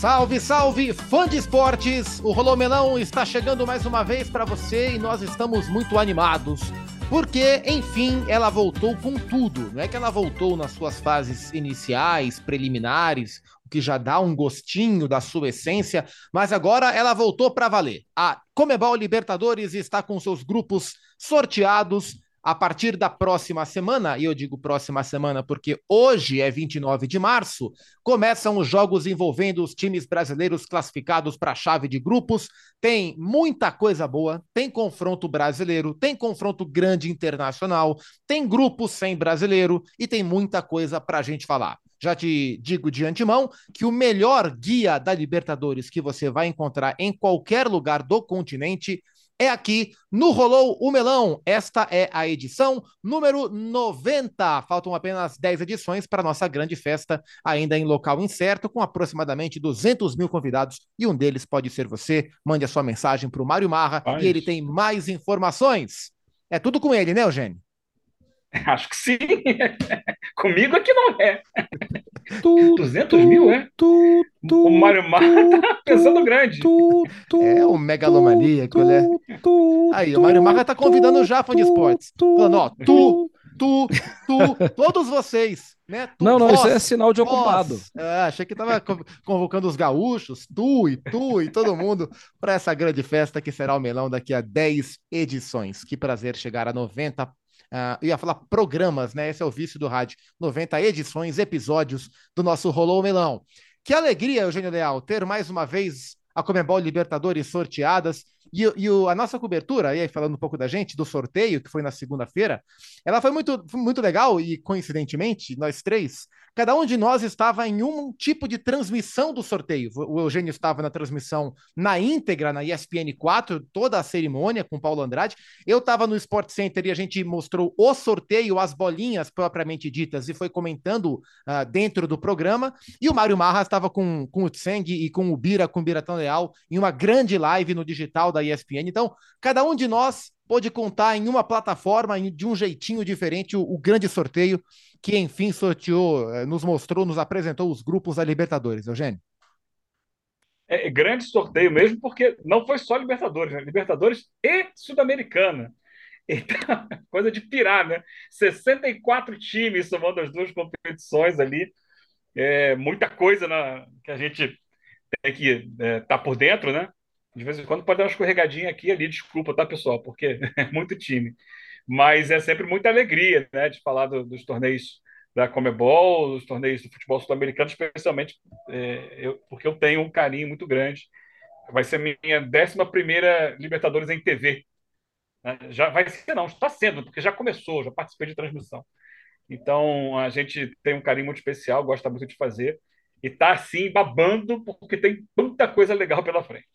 Salve, salve, fã de esportes! O Rolô Melão está chegando mais uma vez para você e nós estamos muito animados. Porque, enfim, ela voltou com tudo. Não é que ela voltou nas suas fases iniciais, preliminares, o que já dá um gostinho da sua essência, mas agora ela voltou para valer. A Comebol Libertadores está com seus grupos sorteados a partir da próxima semana, e eu digo próxima semana porque hoje é 29 de março, começam os jogos envolvendo os times brasileiros classificados para a chave de grupos. Tem muita coisa boa, tem confronto brasileiro, tem confronto grande internacional, tem grupos sem brasileiro e tem muita coisa para a gente falar. Já te digo de antemão que o melhor guia da Libertadores que você vai encontrar em qualquer lugar do continente é aqui no Rolou o Melão. Esta é a edição número 90. Faltam apenas 10 edições para nossa grande festa, ainda em local incerto, com aproximadamente 200 mil convidados e um deles pode ser você. Mande a sua mensagem para o Mário Marra e ele tem mais informações. É tudo com ele, né, Eugênio? Acho que sim. Comigo é que não é. Tu, 200 tu, mil, é? Tu, o Mário Marra tá pensando grande. é um megalomaníaco, né? Aí, o Mário Marra tá convidando o Jaffa de Esportes. Falando, ó, tu, tu, tu, todos vocês, né? Tu, não, não, vós, isso é sinal de ocupado. É, achei que tava convocando os gaúchos, tu e tu e todo mundo para essa grande festa que será o Melão daqui a 10 edições. Que prazer chegar a 90 Uh, ia falar programas, né? Esse é o vício do rádio. 90 edições, episódios do nosso Rolou Melão. Que alegria, Eugênio Leal, ter mais uma vez a Comembol Libertadores sorteadas. E, e o, a nossa cobertura, aí falando um pouco da gente, do sorteio, que foi na segunda-feira, ela foi muito, muito legal e, coincidentemente, nós três Cada um de nós estava em um tipo de transmissão do sorteio. O Eugênio estava na transmissão na íntegra, na ESPN 4, toda a cerimônia com Paulo Andrade. Eu estava no Sport Center e a gente mostrou o sorteio, as bolinhas propriamente ditas, e foi comentando uh, dentro do programa. E o Mário Marra estava com, com o Tseng e com o Bira, com o Biratão Leal, em uma grande live no digital da ESPN. Então, cada um de nós pôde contar em uma plataforma, de um jeitinho diferente, o, o grande sorteio que enfim sorteou, eh, nos mostrou, nos apresentou os grupos da Libertadores, Eugênio. É, é grande sorteio mesmo, porque não foi só Libertadores, né? Libertadores e Sul-Americana. Então, coisa de pirar, né? 64 times somando as duas competições ali. É, muita coisa na, que a gente tem que estar é, tá por dentro, né? De vez em quando pode dar uma escorregadinha aqui ali, desculpa, tá, pessoal? Porque é muito time mas é sempre muita alegria né, de falar do, dos torneios da Comebol, dos torneios do futebol sul-americano, especialmente é, eu, porque eu tenho um carinho muito grande. Vai ser minha 11 Libertadores em TV. Né? Já vai ser, não, está sendo, porque já começou, já participei de transmissão. Então a gente tem um carinho muito especial, gosta muito de fazer e tá assim babando porque tem muita coisa legal pela frente.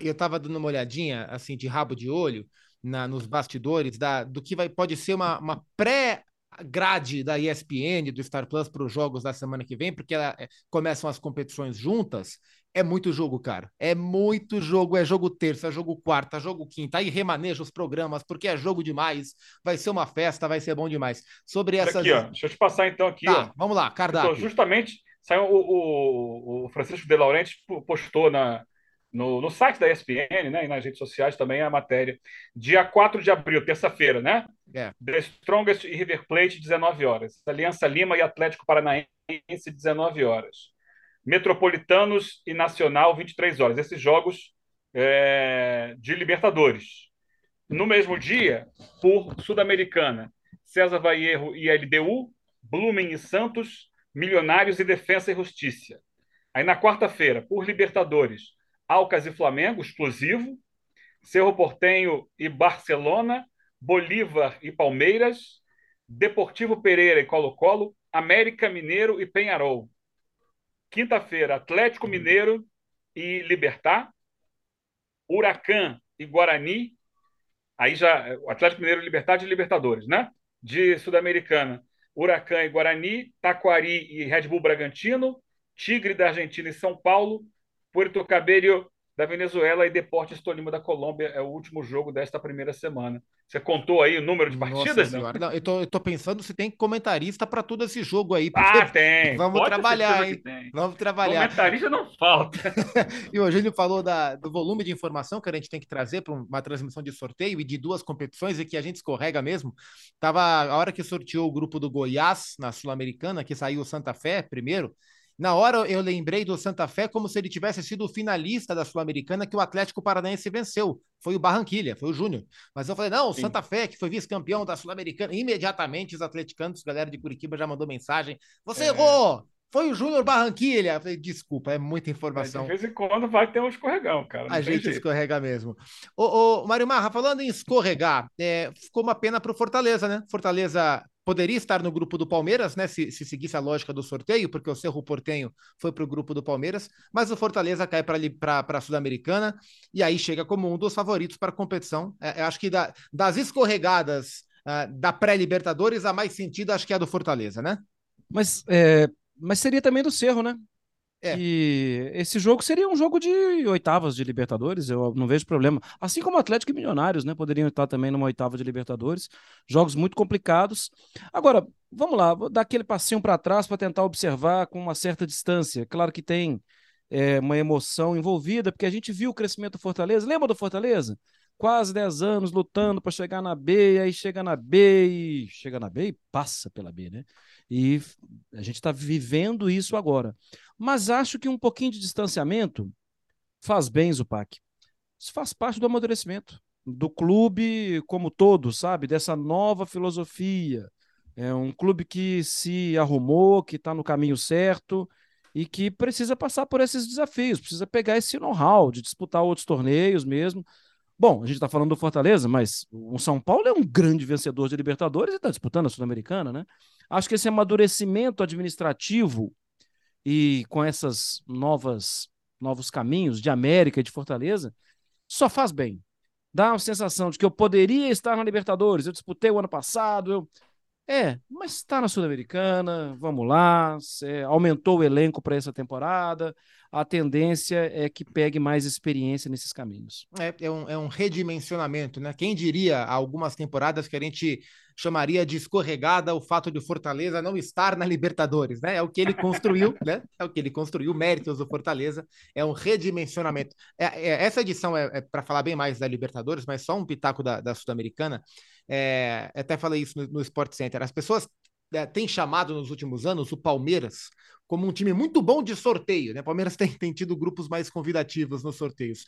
Eu estava dando uma olhadinha assim de rabo de olho na, nos bastidores da, do que vai, pode ser uma, uma pré grade da ESPN, do Star Plus para os jogos da semana que vem, porque ela, é, começam as competições juntas. É muito jogo, cara. É muito jogo. É jogo terça, é jogo quarta, é jogo quinta. Aí remaneja os programas, porque é jogo demais. Vai ser uma festa, vai ser bom demais. Sobre essas. Aqui, ó. Deixa eu te passar então aqui. Tá. Vamos lá, cardápio. Então, justamente, saiu o, o, o Francisco De Laurenti postou na, no, no site da ESPN, né, e nas redes sociais também a matéria. Dia 4 de abril, terça-feira, né? É. The Strongest e River Plate, 19 horas. Aliança Lima e Atlético Paranaense, 19 horas. Metropolitanos e Nacional, 23 horas. Esses jogos é, de Libertadores. No mesmo dia, por Sul-Americana, César Vaierro e LDU, Blumen e Santos, Milionários e Defensa e Justiça. Aí na quarta-feira, por Libertadores, Alcas e Flamengo, explosivo. Cerro Portenho e Barcelona. Bolívar e Palmeiras. Deportivo Pereira e Colo-Colo. América Mineiro e Penharol. Quinta-feira, Atlético Mineiro e Libertar. Huracan e Guarani. Aí já, Atlético Mineiro e Libertar de Libertadores, né? De Sul-Americana. Huracan e Guarani, Taquari e Red Bull Bragantino, Tigre da Argentina e São Paulo, Puerto Cabello da Venezuela e Deportes Tolima da Colômbia. É o último jogo desta primeira semana. Você contou aí o número de partidas? Nossa não? eu, tô, eu tô pensando se tem comentarista para todo esse jogo aí. Ah, tem. Vamos Pode trabalhar, hein? Vamos trabalhar. Comentarista não falta. e o Eugênio falou da, do volume de informação que a gente tem que trazer para uma transmissão de sorteio e de duas competições e que a gente escorrega mesmo. Tava a hora que sorteou o grupo do Goiás na Sul-Americana, que saiu o Santa Fé primeiro. Na hora eu lembrei do Santa Fé como se ele tivesse sido o finalista da Sul-Americana que o Atlético Paranaense venceu. Foi o Barranquilha, foi o Júnior. Mas eu falei, não, o. Santa Fé, que foi vice-campeão da Sul-Americana. Imediatamente os atleticanos, galera de Curitiba já mandou mensagem. Você é. errou! Foi o Júnior Barranquilha. Falei, desculpa, é muita informação. É, de vez em quando vai ter um escorregão, cara. A gente jeito. escorrega mesmo. Ô, ô Mário Marra, falando em escorregar, é, ficou uma pena para o Fortaleza, né? Fortaleza poderia estar no grupo do Palmeiras, né? Se, se seguisse a lógica do sorteio, porque o Cerro Portenho foi para o grupo do Palmeiras, mas o Fortaleza cai para a Sul-Americana e aí chega como um dos favoritos para a competição. É, acho que da, das escorregadas uh, da pré-Libertadores, a mais sentido acho que é a do Fortaleza, né? Mas, é, mas seria também do Cerro, né? É. E esse jogo seria um jogo de oitavas de Libertadores, eu não vejo problema. Assim como Atlético e Milionários, né? Poderiam estar também numa oitava de Libertadores. Jogos muito complicados. Agora, vamos lá, vou dar aquele passinho para trás para tentar observar com uma certa distância. Claro que tem é, uma emoção envolvida, porque a gente viu o crescimento do Fortaleza. Lembra do Fortaleza? Quase 10 anos lutando para chegar na B, e aí chega na B e chega na B e passa pela B, né? E a gente está vivendo isso agora. Mas acho que um pouquinho de distanciamento faz bem, Zupac. Isso faz parte do amadurecimento do clube como todo, sabe? Dessa nova filosofia. É um clube que se arrumou, que está no caminho certo e que precisa passar por esses desafios, precisa pegar esse know-how de disputar outros torneios mesmo. Bom, a gente está falando do Fortaleza, mas o São Paulo é um grande vencedor de Libertadores e está disputando a Sul-Americana, né? Acho que esse amadurecimento administrativo e com essas novas novos caminhos de América e de Fortaleza, só faz bem. Dá uma sensação de que eu poderia estar na Libertadores, eu disputei o ano passado, eu... É, mas está na Sul-Americana, vamos lá, aumentou o elenco para essa temporada, a tendência é que pegue mais experiência nesses caminhos. É, é, um, é um redimensionamento, né? Quem diria algumas temporadas que a gente chamaria de escorregada o fato de o Fortaleza não estar na Libertadores, né? É o que ele construiu, né? É o que ele construiu, méritos do Fortaleza, é um redimensionamento. É, é essa edição é, é para falar bem mais da Libertadores, mas só um pitaco da, da Sul-Americana. É, até falei isso no, no Sport Center. As pessoas é, têm chamado nos últimos anos o Palmeiras como um time muito bom de sorteio, né? O Palmeiras tem, tem tido grupos mais convidativos nos sorteios.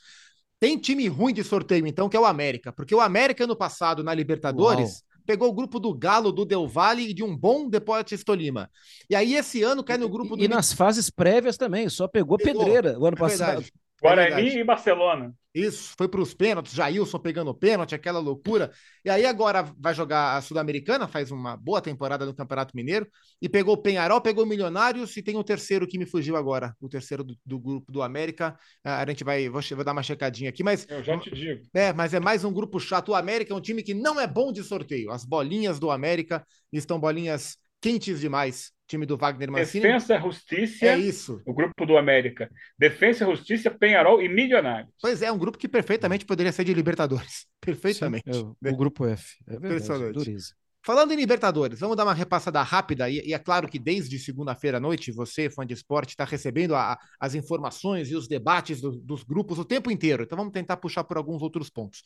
Tem time ruim de sorteio, então, que é o América, porque o América no passado na Libertadores Uau pegou o grupo do Galo, do Del Valle e de um bom Deportes Tolima. E aí esse ano cai no grupo do... E nas fases prévias também, só pegou, pegou. pedreira o ano é passado. Verdade. Guarani é e Barcelona. Isso, foi para os pênaltis, Jailson pegando pênalti, aquela loucura. E aí agora vai jogar a Sul-Americana, faz uma boa temporada no Campeonato Mineiro, e pegou o Penharol, pegou o Milionários, e tem o terceiro que me fugiu agora, o terceiro do, do grupo do América. Ah, a gente vai, vou, vou, dar uma checadinha aqui, mas... Eu já te digo. É, mas é mais um grupo chato. O América é um time que não é bom de sorteio. As bolinhas do América estão bolinhas quentes demais time do Wagner Mancini. Defensa, Justiça. É isso. O grupo do América. Defensa, Justiça, Penharol e Milionários. Pois é, um grupo que perfeitamente poderia ser de Libertadores. Perfeitamente. Sim, é, o grupo F. É verdade, Falando em Libertadores, vamos dar uma repassada rápida. E, e é claro que desde segunda-feira à noite, você, fã de esporte, está recebendo a, as informações e os debates do, dos grupos o tempo inteiro. Então vamos tentar puxar por alguns outros pontos.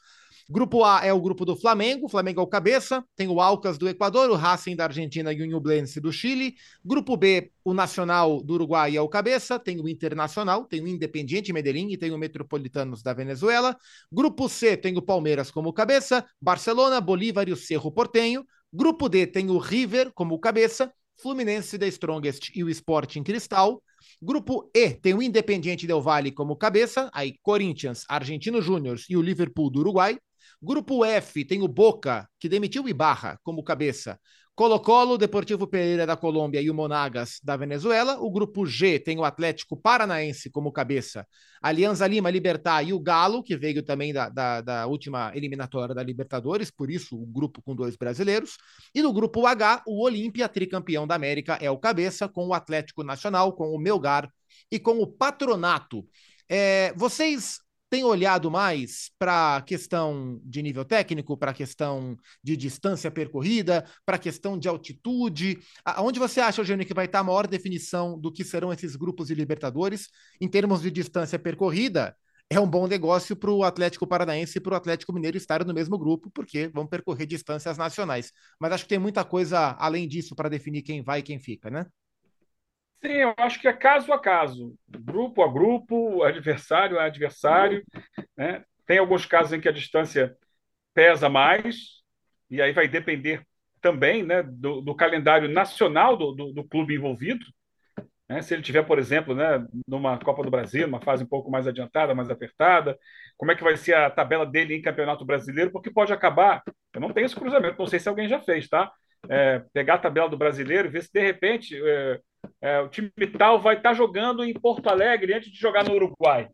Grupo A é o grupo do Flamengo, Flamengo é o cabeça, tem o Alcas do Equador, o Racing da Argentina e o Ñublense do Chile. Grupo B, o Nacional do Uruguai é o cabeça, tem o Internacional, tem o Independiente Medellín e tem o Metropolitanos da Venezuela. Grupo C tem o Palmeiras como cabeça, Barcelona, Bolívar e o Cerro Portenho. Grupo D tem o River como cabeça, Fluminense da Strongest e o Sporting Cristal. Grupo E tem o Independiente Del Valle como cabeça, aí Corinthians, Argentino Júnior e o Liverpool do Uruguai. Grupo F tem o Boca, que demitiu o Ibarra como cabeça. Colo-Colo, Deportivo Pereira da Colômbia e o Monagas da Venezuela. O grupo G tem o Atlético Paranaense como cabeça. Alianza Lima, Libertar e o Galo, que veio também da, da, da, última eliminatória da Libertadores, por isso o grupo com dois brasileiros. E no grupo H, o Olímpia, tricampeão da América, é o cabeça, com o Atlético Nacional, com o Melgar e com o Patronato. É, vocês tem olhado mais para a questão de nível técnico, para a questão de distância percorrida, para a questão de altitude? Onde você acha, Eugênio, que vai estar a maior definição do que serão esses grupos de Libertadores em termos de distância percorrida? É um bom negócio para o Atlético Paranaense e para o Atlético Mineiro estarem no mesmo grupo, porque vão percorrer distâncias nacionais. Mas acho que tem muita coisa além disso para definir quem vai e quem fica, né? Sim, eu acho que é caso a caso, grupo a grupo, adversário a adversário. Né? Tem alguns casos em que a distância pesa mais, e aí vai depender também né, do, do calendário nacional do, do, do clube envolvido. Né? Se ele tiver, por exemplo, né, numa Copa do Brasil, uma fase um pouco mais adiantada, mais apertada, como é que vai ser a tabela dele em Campeonato Brasileiro? Porque pode acabar. Eu não tenho esse cruzamento, não sei se alguém já fez, tá? É, pegar a tabela do brasileiro e ver se de repente é, é, o time tal vai estar tá jogando em Porto Alegre antes de jogar no Uruguai.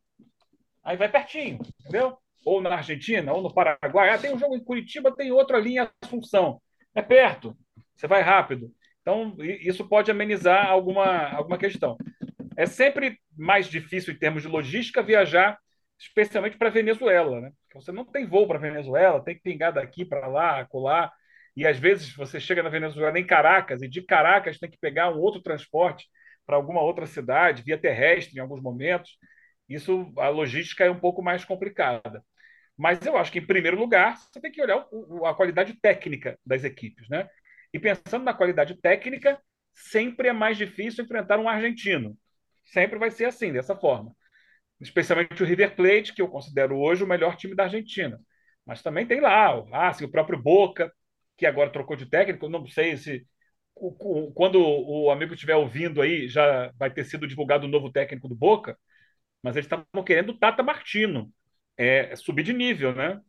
Aí vai pertinho, entendeu? Ou na Argentina, ou no Paraguai. Ah, tem um jogo em Curitiba, tem outro ali em Assunção. É perto, você vai rápido. Então, isso pode amenizar alguma, alguma questão. É sempre mais difícil, em termos de logística, viajar, especialmente para Venezuela. Né? Você não tem voo para Venezuela, tem que pingar daqui para lá, colar. E às vezes você chega na Venezuela em Caracas, e de Caracas tem que pegar um outro transporte para alguma outra cidade, via terrestre em alguns momentos. Isso, a logística é um pouco mais complicada. Mas eu acho que, em primeiro lugar, você tem que olhar a qualidade técnica das equipes. Né? E pensando na qualidade técnica, sempre é mais difícil enfrentar um argentino. Sempre vai ser assim, dessa forma. Especialmente o River Plate, que eu considero hoje o melhor time da Argentina. Mas também tem lá o Racing, o próprio Boca, que agora trocou de técnico, não sei se quando o amigo estiver ouvindo aí, já vai ter sido divulgado o novo técnico do Boca, mas eles estavam querendo o Tata Martino, é, subir de nível, né?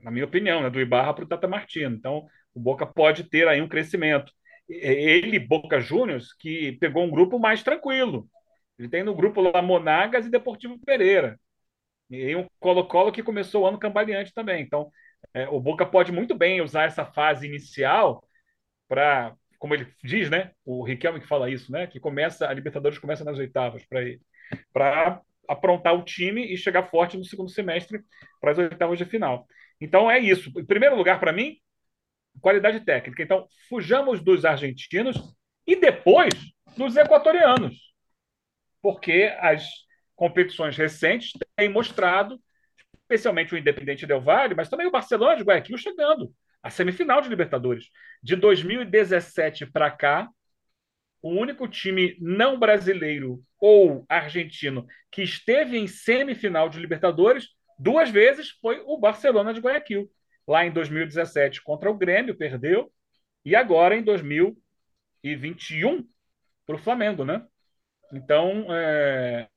Na minha opinião, né? do Ibarra para o Tata Martino. Então, o Boca pode ter aí um crescimento. Ele, Boca Juniors, que pegou um grupo mais tranquilo. Ele tem no grupo lá Monagas e Deportivo Pereira. E um Colo-Colo que começou o ano cambaleante também. Então, é, o Boca pode muito bem usar essa fase inicial para, como ele diz, né? O Riquelme que fala isso, né? Que começa a Libertadores começa nas oitavas para ele, para aprontar o time e chegar forte no segundo semestre para as oitavas de final. Então é isso. Em primeiro lugar, para mim, qualidade técnica. Então, fujamos dos argentinos e depois dos equatorianos, porque as competições recentes têm mostrado especialmente o Independente Del Valle, mas também o Barcelona de Guayaquil chegando à semifinal de Libertadores. De 2017 para cá, o único time não brasileiro ou argentino que esteve em semifinal de Libertadores duas vezes foi o Barcelona de Guayaquil. Lá em 2017 contra o Grêmio, perdeu, e agora em 2021 para o Flamengo, né? Então, é,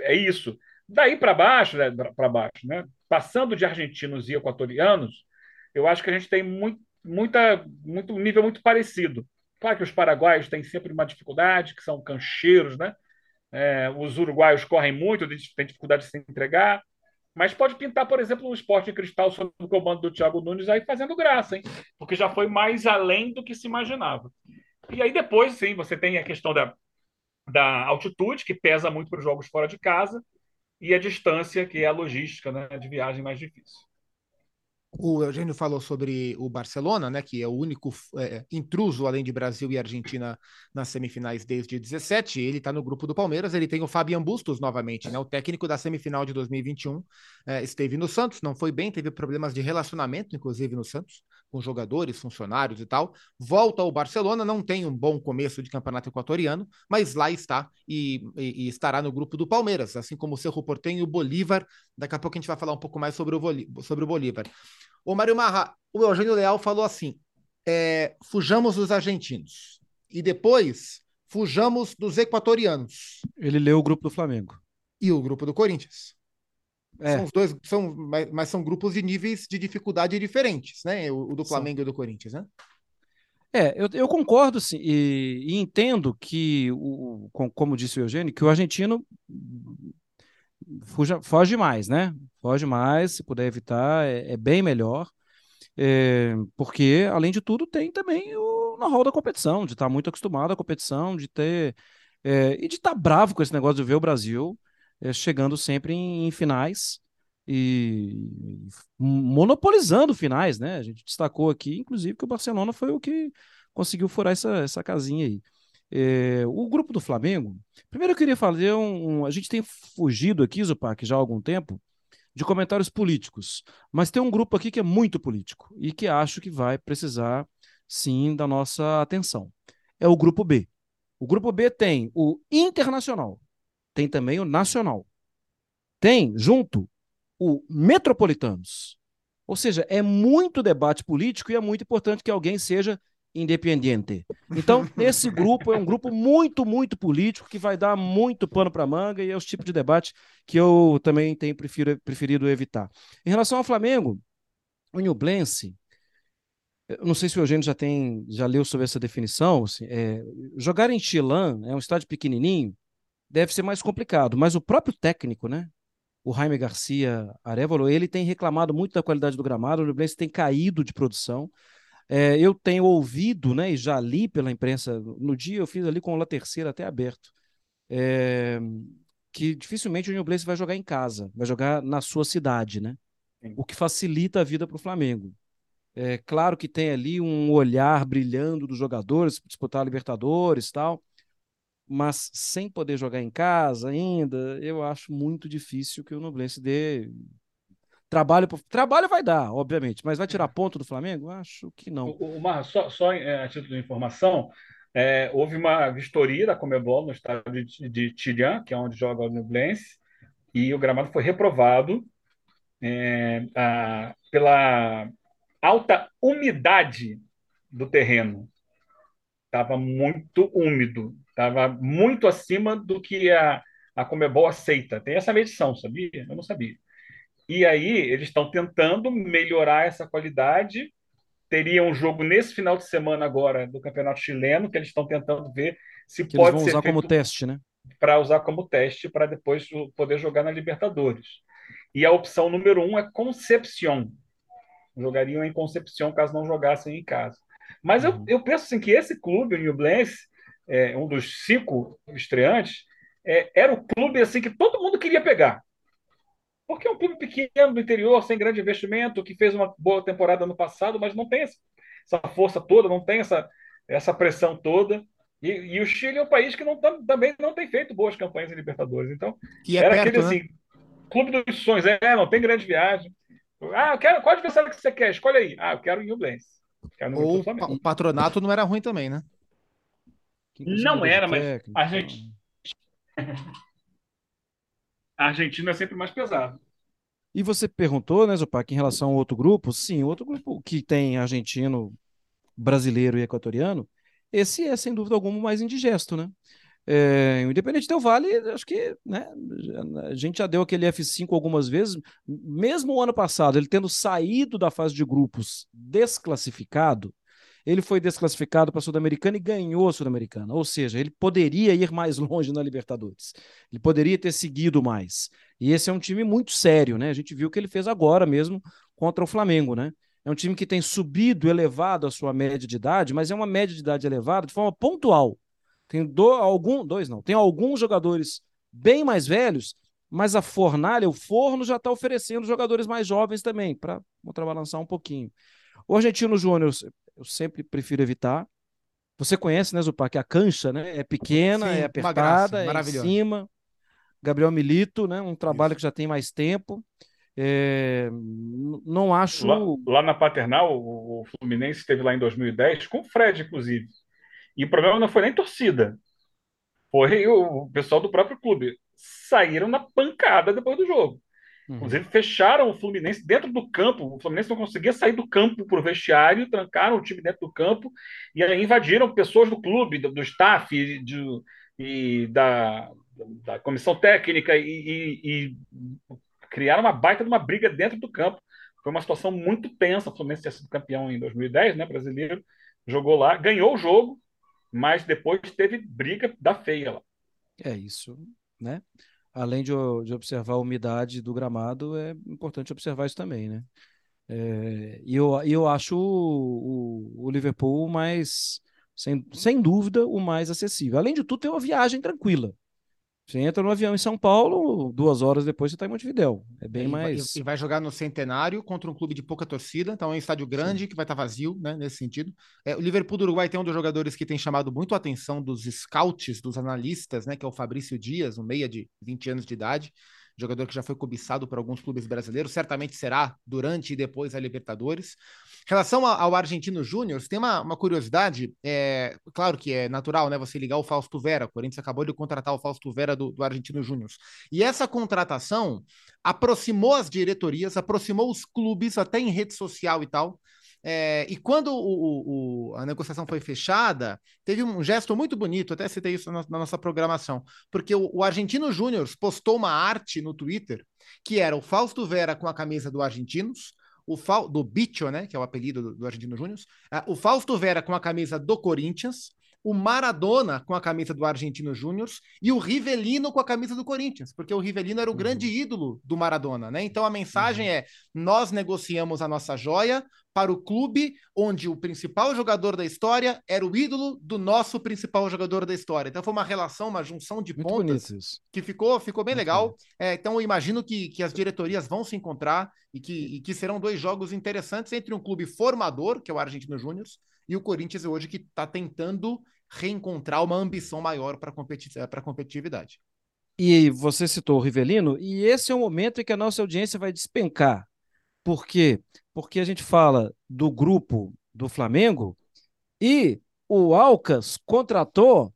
é isso. Daí para baixo, né, para baixo, né? Passando de argentinos e equatorianos, eu acho que a gente tem muito, muita, muito um nível muito parecido. Claro que os paraguaios têm sempre uma dificuldade, que são cancheiros, né? É, os uruguaios correm muito, têm dificuldade de se entregar, mas pode pintar, por exemplo, um esporte cristal sob o comando do Thiago Nunes aí fazendo graça, hein? Porque já foi mais além do que se imaginava. E aí depois, sim, você tem a questão da, da altitude, que pesa muito para os jogos fora de casa, e a distância, que é a logística né, de viagem mais difícil. O Eugênio falou sobre o Barcelona, né, que é o único é, intruso, além de Brasil e Argentina, nas semifinais desde 17. Ele está no grupo do Palmeiras. Ele tem o Fabian Bustos novamente, né, o técnico da semifinal de 2021. É, esteve no Santos, não foi bem, teve problemas de relacionamento, inclusive no Santos, com jogadores, funcionários e tal. Volta ao Barcelona, não tem um bom começo de campeonato equatoriano, mas lá está e, e, e estará no grupo do Palmeiras, assim como o Cerro Portenho e o Bolívar. Daqui a pouco a gente vai falar um pouco mais sobre o, sobre o Bolívar. O Mário Marra, o Eugênio Leal falou assim: é, fujamos dos argentinos e depois fujamos dos equatorianos. Ele leu o grupo do Flamengo. E o grupo do Corinthians. É. São os dois, são, mas, mas, são grupos de níveis de dificuldade diferentes, né? O, o do Flamengo Sim. e o do Corinthians, né? É, eu, eu concordo sim, e, e, entendo que, o, como disse o Eugênio, que o argentino fuja, foge mais, né? Foge mais, se puder evitar, é, é bem melhor. É, porque, além de tudo, tem também o know-how da competição, de estar muito acostumado à competição, de ter. É, e de estar bravo com esse negócio de ver o Brasil é, chegando sempre em, em, finais e monopolizando finais, né? A gente destacou aqui, inclusive, que o Barcelona foi o que conseguiu furar essa, essa casinha aí. É, o grupo do Flamengo, primeiro eu queria fazer um, um, A gente tem fugido aqui, Zupac, já há algum tempo, de comentários políticos, mas tem um grupo aqui que é muito político e que acho que vai precisar, sim, da nossa atenção. É o grupo B. O grupo B tem o Internacional, tem também o Nacional, tem junto o Metropolitanos. Ou seja, é muito debate político e é muito importante que alguém seja independente. Então, esse grupo é um grupo muito, muito político que vai dar muito pano para manga e é o tipo de debate que eu também tenho prefiro, preferido evitar. Em relação ao Flamengo, o Nublense, não sei se o Eugênio já tem, já leu sobre essa definição. Assim, é, jogar em Chilã, é um estádio pequenininho, deve ser mais complicado, mas o próprio técnico, né? O Jaime Garcia Arevalo, ele tem reclamado muito da qualidade do gramado, o Nublense tem caído de produção. É, eu tenho ouvido, né, e já li pela imprensa, no dia eu fiz ali com o La Terceira até aberto, é, que dificilmente o Nublense vai jogar em casa, vai jogar na sua cidade, né? Sim. O que facilita a vida para o Flamengo. É claro que tem ali um olhar brilhando dos jogadores, disputar a Libertadores tal, mas sem poder jogar em casa ainda, eu acho muito difícil que o Nublense dê Trabalho, trabalho vai dar, obviamente, mas vai tirar ponto do Flamengo? Acho que não. O, o só, só é, a título de informação, é, houve uma vistoria da Comebol no estado de, de que é onde joga o Nublense, e o gramado foi reprovado é, a, pela alta umidade do terreno. Estava muito úmido, estava muito acima do que a, a Comebol aceita. Tem essa medição, sabia? Eu não sabia. E aí eles estão tentando melhorar essa qualidade. Teria um jogo nesse final de semana agora do Campeonato Chileno que eles estão tentando ver se que pode eles vão usar como teste, né? Para usar como teste para depois poder jogar na Libertadores. E a opção número um é Concepción. Jogariam em Concepción caso não jogassem em casa. Mas uhum. eu, eu penso assim, que esse clube, o New Blense, é, um dos cinco estreantes, é, era o clube assim que todo mundo queria pegar. Porque é um clube pequeno do interior, sem grande investimento, que fez uma boa temporada no passado, mas não tem essa força toda, não tem essa, essa pressão toda. E, e o Chile é um país que não, também não tem feito boas campanhas em Libertadores. Então, é era perto, aquele né? assim, clube dos sonhos, é, não tem grande viagem. Ah, eu quero, qual adversário que você quer? Escolhe aí. Ah, eu quero o Newblense. Ou o patronato não era ruim também, né? Não era, mas a gente. Argentina é sempre mais pesado. E você perguntou, né, Zupac, em relação ao outro grupo? Sim, outro grupo que tem argentino, brasileiro e equatoriano, esse é, sem dúvida alguma, mais indigesto, né? É, o Independente Del Vale, acho que né, a gente já deu aquele F5 algumas vezes, mesmo o ano passado, ele tendo saído da fase de grupos desclassificado, ele foi desclassificado para a Sul-Americana e ganhou a Sul-Americana. Ou seja, ele poderia ir mais longe na Libertadores. Ele poderia ter seguido mais. E esse é um time muito sério, né? A gente viu o que ele fez agora mesmo contra o Flamengo, né? É um time que tem subido, elevado a sua média de idade, mas é uma média de idade elevada de forma pontual. Tem do, algum, dois não, tem alguns jogadores bem mais velhos, mas a fornalha, o forno já está oferecendo jogadores mais jovens também, para contrabalançar um pouquinho. O Argentino Júnior, eu sempre prefiro evitar. Você conhece, né, Zupac? A cancha, né? É pequena, Sim, é apertada, é em cima. Gabriel Milito, né? Um trabalho Isso. que já tem mais tempo. É... Não acho. Lá, lá, na Paternal, o Fluminense esteve lá em 2010 com o Fred, inclusive. E o problema não foi nem torcida, foi o pessoal do próprio clube. Saíram na pancada depois do jogo. Uhum. Inclusive, fecharam o Fluminense dentro do campo. O Fluminense não conseguia sair do campo para o vestiário, trancaram o time dentro do campo e aí invadiram pessoas do clube, do, do staff de, e da, da comissão técnica e, e, e, criaram uma baita de uma briga dentro do campo. Foi uma situação muito tensa. O Fluminense tinha sido campeão em 2010, né, brasileiro, jogou lá, ganhou o jogo, mas depois teve briga da feia lá. É isso, né? Além de, de, observar a umidade do gramado, é importante observar isso também, né? É, e eu, eu acho o, o, o Liverpool mais, sem, sem dúvida, o mais acessível. Além de tudo, tem uma viagem tranquila. Você entra no avião em São Paulo, duas horas depois você está em Montevidéu. É bem e mais. Vai, e vai jogar no Centenário contra um clube de pouca torcida, então é um estádio grande Sim. que vai estar tá vazio, né? Nesse sentido. É, o Liverpool do Uruguai tem um dos jogadores que tem chamado muito a atenção dos scouts, dos analistas, né? Que é o Fabrício Dias, um meia de 20 anos de idade jogador que já foi cobiçado por alguns clubes brasileiros, certamente será durante e depois a Libertadores. Em relação ao Argentino Júnior, tem uma, uma curiosidade, é, claro que é natural, né, você ligar o Fausto Vera, o Corinthians acabou de contratar o Fausto Vera do, do Argentino Júnior, e essa contratação aproximou as diretorias, aproximou os clubes, até em rede social e tal, é, e quando o, o, a negociação foi fechada, teve um gesto muito bonito, até citei isso na, na nossa programação, porque o, o Argentino Júnior postou uma arte no Twitter que era o Fausto Vera com a camisa do Argentinos, o Fa do Bicho, né, que é o apelido do, do Argentino Júnior, uh, o Fausto Vera com a camisa do Corinthians, o Maradona com a camisa do Argentino Júnior e o Rivelino com a camisa do Corinthians, porque o Rivelino era o uhum. grande ídolo do Maradona, né? Então a mensagem uhum. é: nós negociamos a nossa joia para o clube onde o principal jogador da história era o ídolo do nosso principal jogador da história. Então foi uma relação, uma junção de Muito pontas que ficou, ficou bem Muito legal. É, então eu imagino que, que as diretorias vão se encontrar e que, e que serão dois jogos interessantes entre um clube formador, que é o Argentino Júnior, e o Corinthians hoje que está tentando reencontrar uma ambição maior para competi a competitividade. E você citou o Rivelino, e esse é o momento em que a nossa audiência vai despencar. Por quê? Porque a gente fala do grupo do Flamengo e o Alcas contratou.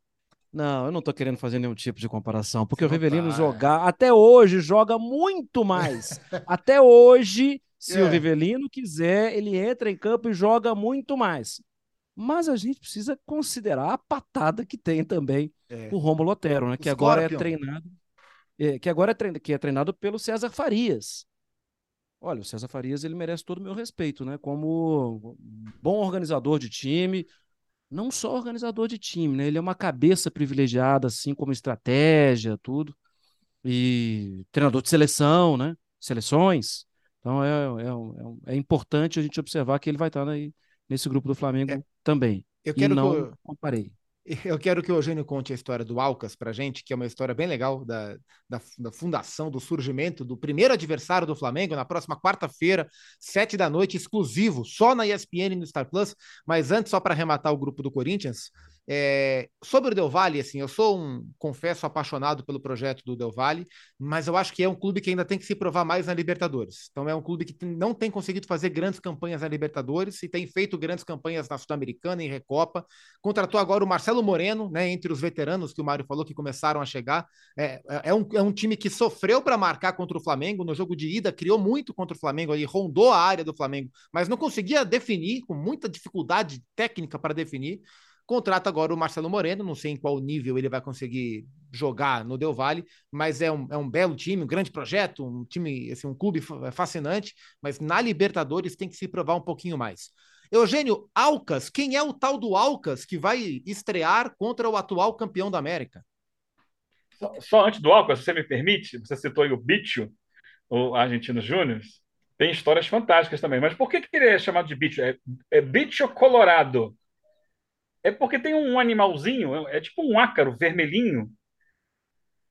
Não, eu não estou querendo fazer nenhum tipo de comparação, porque Você o Rivelino tá. jogar até hoje joga muito mais. até hoje, se é. o Rivelino quiser, ele entra em campo e joga muito mais. Mas a gente precisa considerar a patada que tem também é. o Romulo Otero, né? que agora é treinado, é, que agora é treinado, que é treinado pelo César Farias. Olha, o César Farias ele merece todo o meu respeito, né? Como bom organizador de time, não só organizador de time, né? Ele é uma cabeça privilegiada, assim, como estratégia, tudo. E treinador de seleção, né? Seleções. Então é, é, é, é importante a gente observar que ele vai estar nesse grupo do Flamengo é, também. Eu quero e não que eu, comparei. Eu quero que o Eugênio conte a história do Alcas para gente, que é uma história bem legal da, da, da, fundação, do surgimento do primeiro adversário do Flamengo na próxima quarta-feira, sete da noite, exclusivo, só na ESPN e no Star Plus. Mas antes, só para arrematar o grupo do Corinthians, é, sobre o Del Valle, assim, eu sou um, confesso, apaixonado pelo projeto do Del Valle, mas eu acho que é um clube que ainda tem que se provar mais na Libertadores. Então é um clube que não tem conseguido fazer grandes campanhas na Libertadores e tem feito grandes campanhas na Sul-Americana e Recopa. Contratou agora o Marcelo Moreno, né, entre os veteranos que o Mário falou que começaram a chegar. É, é, é um, é um time que sofreu para marcar contra o Flamengo no jogo de ida, criou muito contra o Flamengo ali, rondou a área do Flamengo, mas não conseguia definir, com muita dificuldade técnica para definir. Contrata agora o Marcelo Moreno, não sei em qual nível ele vai conseguir jogar no Del Valle, mas é um, é um belo time, um grande projeto, um time, assim, um clube fascinante, mas na Libertadores tem que se provar um pouquinho mais. Eugênio, Alcas, quem é o tal do Alcas que vai estrear contra o atual campeão da América? Só, só antes do Alcas, você me permite, você citou aí o Bicho, o Argentino Júnior, tem histórias fantásticas também, mas por que, que ele é chamado de Bicho? É, é Bicho Colorado. É porque tem um animalzinho, é tipo um ácaro vermelhinho,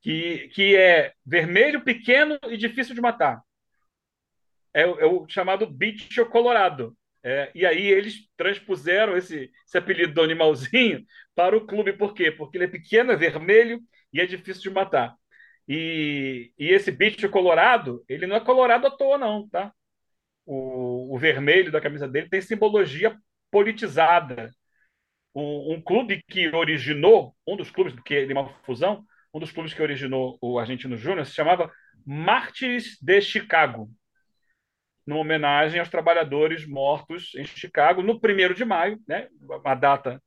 que, que é vermelho, pequeno e difícil de matar. É, é o chamado bicho colorado. É, e aí eles transpuseram esse, esse apelido do animalzinho para o clube. Por quê? Porque ele é pequeno, é vermelho e é difícil de matar. E, e esse bicho colorado, ele não é colorado à toa, não, tá? O, o vermelho da camisa dele tem simbologia politizada um, um, clube que originou, um dos clubes, que é uma fusão, um dos clubes que originou o Argentino Júnior se chamava Mártires de Chicago, numa homenagem aos trabalhadores mortos em Chicago no 1 de maio, né, uma data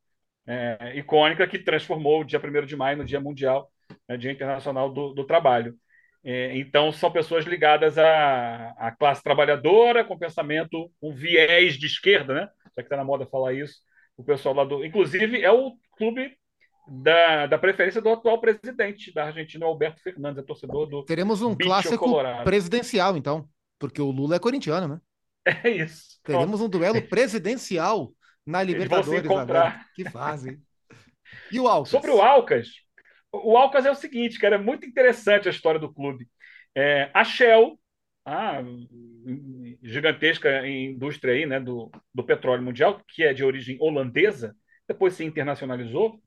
é, icônica que transformou o dia 1 de maio no Dia Mundial, né, Dia Internacional do, do Trabalho. É, então, são pessoas ligadas à, à classe trabalhadora, com pensamento, um viés de esquerda, né? já que está na moda falar isso, o pessoal lá do. Inclusive, é o clube da, da preferência do atual presidente da Argentina, Alberto Fernandes, é torcedor do. Teremos um clássico Colorado. presidencial, então, porque o Lula é corintiano, né? É isso. Teremos um duelo presidencial na Libertadores. Encontrar. Que fazem. E o Alcas? Sobre o Alcas, o Alcas é o seguinte, cara, é muito interessante a história do clube. É, a Shell, a gigantesca indústria aí, né, do, do petróleo mundial, que é de origem holandesa, depois se internacionalizou.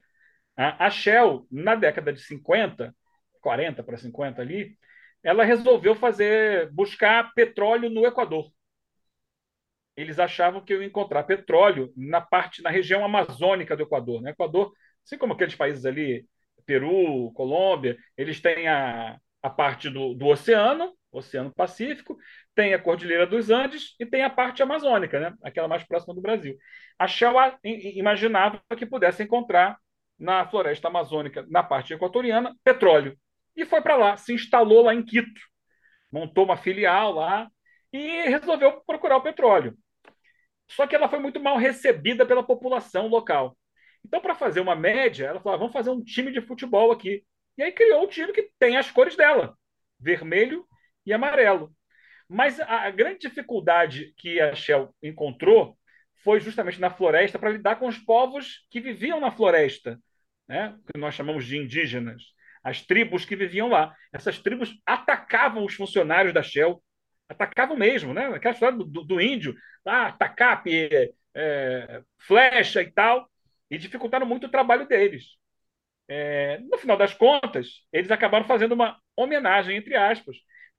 A Shell, na década de 50, 40 para 50 ali, ela resolveu fazer buscar petróleo no Equador. Eles achavam que iam encontrar petróleo na parte na região amazônica do Equador. Né? Equador, assim como aqueles países ali, Peru, Colômbia, eles têm a, a parte do, do oceano, Oceano Pacífico, tem a Cordilheira dos Andes e tem a parte amazônica, né? aquela mais próxima do Brasil. A Shell imaginava que pudesse encontrar na floresta amazônica, na parte equatoriana, petróleo. E foi para lá, se instalou lá em Quito, montou uma filial lá e resolveu procurar o petróleo. Só que ela foi muito mal recebida pela população local. Então, para fazer uma média, ela falou: ah, vamos fazer um time de futebol aqui. E aí criou um time que tem as cores dela: vermelho e amarelo. Mas a grande dificuldade que a Shell encontrou foi justamente na floresta para lidar com os povos que viviam na floresta, né? que nós chamamos de indígenas, as tribos que viviam lá. Essas tribos atacavam os funcionários da Shell, atacavam mesmo, né? Aquela história do, do índio, ah, tacape, é, é, flecha e tal, e dificultaram muito o trabalho deles. É, no final das contas, eles acabaram fazendo uma homenagem, entre aspas,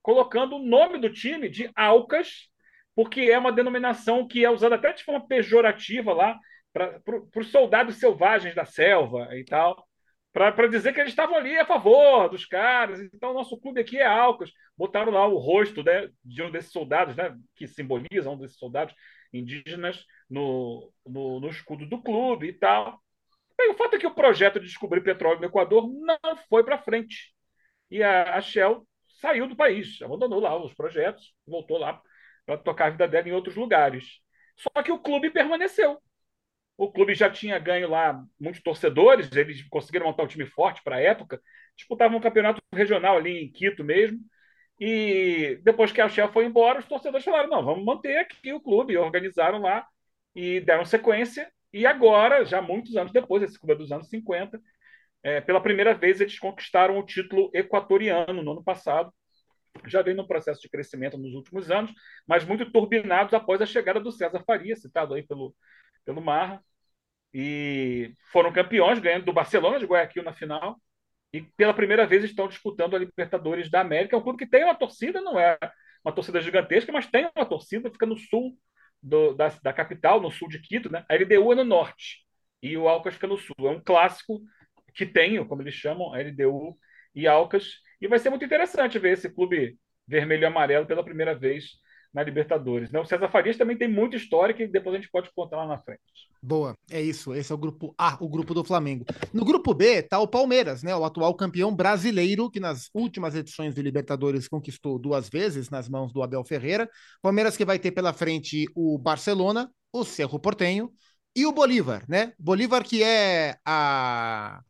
colocando o nome do time de Alcas, porque é uma denominação que é usada até de forma pejorativa lá para os soldados selvagens da selva e tal, para dizer que eles estavam ali a favor dos caras. Então, nosso clube aqui é Alcas. Botaram lá o rosto né, de um desses soldados, né, que simboliza um desses soldados indígenas no, no, no escudo do clube e tal. E o fato é que o projeto de descobrir petróleo no Equador não foi para frente. E a, a Shell saiu do país, abandonou lá os projetos, voltou lá para tocar a vida dela em outros lugares. Só que o clube permaneceu. O clube já tinha ganho lá muitos torcedores, eles conseguiram montar um time forte para a época, disputavam um campeonato regional ali em Quito mesmo. E depois que a Shell foi embora, os torcedores falaram: não, vamos manter aqui o clube. Organizaram lá e deram sequência. E agora, já muitos anos depois, esse clube é dos anos 50, é, pela primeira vez eles conquistaram o título equatoriano no ano passado. Já vem no processo de crescimento nos últimos anos, mas muito turbinados após a chegada do César Faria, citado aí pelo, pelo Marra e foram campeões, ganhando do Barcelona de Guayaquil na final. E pela primeira vez estão disputando a Libertadores da América. É um clube que tem uma torcida, não é uma torcida gigantesca, mas tem uma torcida, fica no sul do, da, da capital, no sul de Quito. Né? A LDU é no norte e o Alcas fica no sul. É um clássico que tem, como eles chamam, a LDU e Alcas. E vai ser muito interessante ver esse clube vermelho e amarelo pela primeira vez na Libertadores. Né? O César Farias também tem muita história que depois a gente pode contar lá na frente. Boa, é isso. Esse é o grupo A, o grupo do Flamengo. No grupo B tá o Palmeiras, né? O atual campeão brasileiro, que nas últimas edições de Libertadores conquistou duas vezes nas mãos do Abel Ferreira. Palmeiras que vai ter pela frente o Barcelona, o Cerro Portenho e o Bolívar, né? Bolívar que é a.